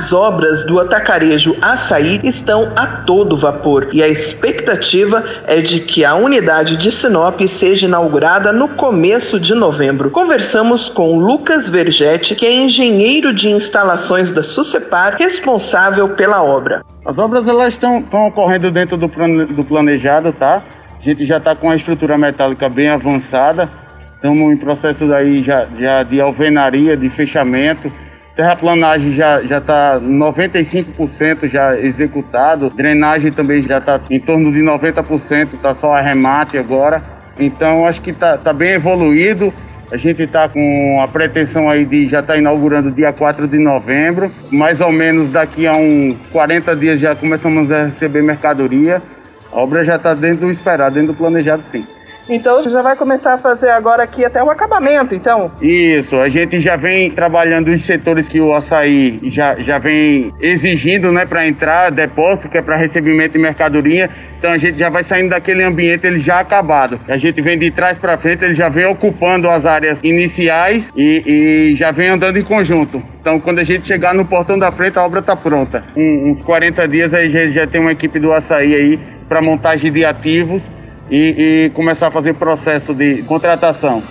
As obras do atacarejo Açaí estão a todo vapor e a expectativa é de que a unidade de Sinop seja inaugurada no começo de novembro. Conversamos com Lucas Vergetti, que é engenheiro de instalações da Sucepar, responsável pela obra. As obras elas estão, estão ocorrendo dentro do, do planejado, tá? A gente já está com a estrutura metálica bem avançada, estamos em processo daí já, já de alvenaria, de fechamento Terraplanagem já já está 95% já executado. Drenagem também já está em torno de 90%, está só arremate agora. Então acho que está tá bem evoluído. A gente está com a pretensão aí de já estar tá inaugurando dia 4 de novembro. Mais ou menos daqui a uns 40 dias já começamos a receber mercadoria. A obra já está dentro do esperado, dentro do planejado sim. Então já vai começar a fazer agora aqui até o acabamento, então? Isso, a gente já vem trabalhando os setores que o açaí já, já vem exigindo, né, para entrar, depósito, que é para recebimento de mercadoria. Então a gente já vai saindo daquele ambiente ele já acabado. A gente vem de trás para frente, ele já vem ocupando as áreas iniciais e, e, já vem andando em conjunto. Então quando a gente chegar no portão da frente, a obra está pronta. Um, uns 40 dias aí já, já tem uma equipe do açaí aí para montagem de ativos e, e começar a fazer processo de contratação.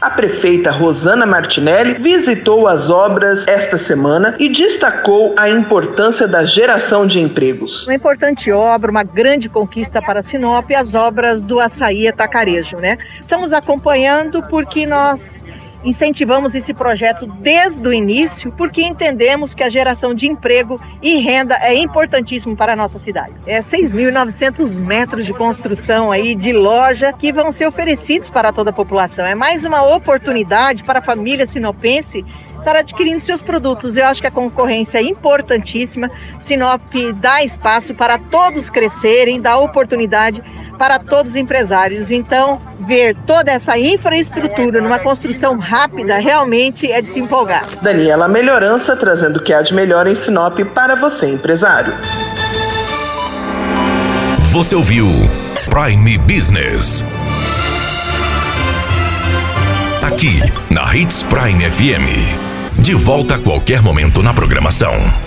A prefeita Rosana Martinelli visitou as obras esta semana e destacou a importância da geração de empregos. Uma importante obra, uma grande conquista para Sinop, as obras do açaí Atacarejo, né? Estamos acompanhando porque nós incentivamos esse projeto desde o início porque entendemos que a geração de emprego e renda é importantíssimo para a nossa cidade. É 6.900 metros de construção aí de loja que vão ser oferecidos para toda a população. É mais uma oportunidade para a família sinopense estar adquirindo seus produtos. Eu acho que a concorrência é importantíssima. Sinop dá espaço para todos crescerem, dá oportunidade para todos os empresários. Então, ver toda essa infraestrutura numa construção rápida realmente é de se empolgar. Daniela Melhorança trazendo o que há de melhor em Sinop para você, empresário. Você ouviu Prime Business. Aqui, na Hits Prime FM. De volta a qualquer momento na programação.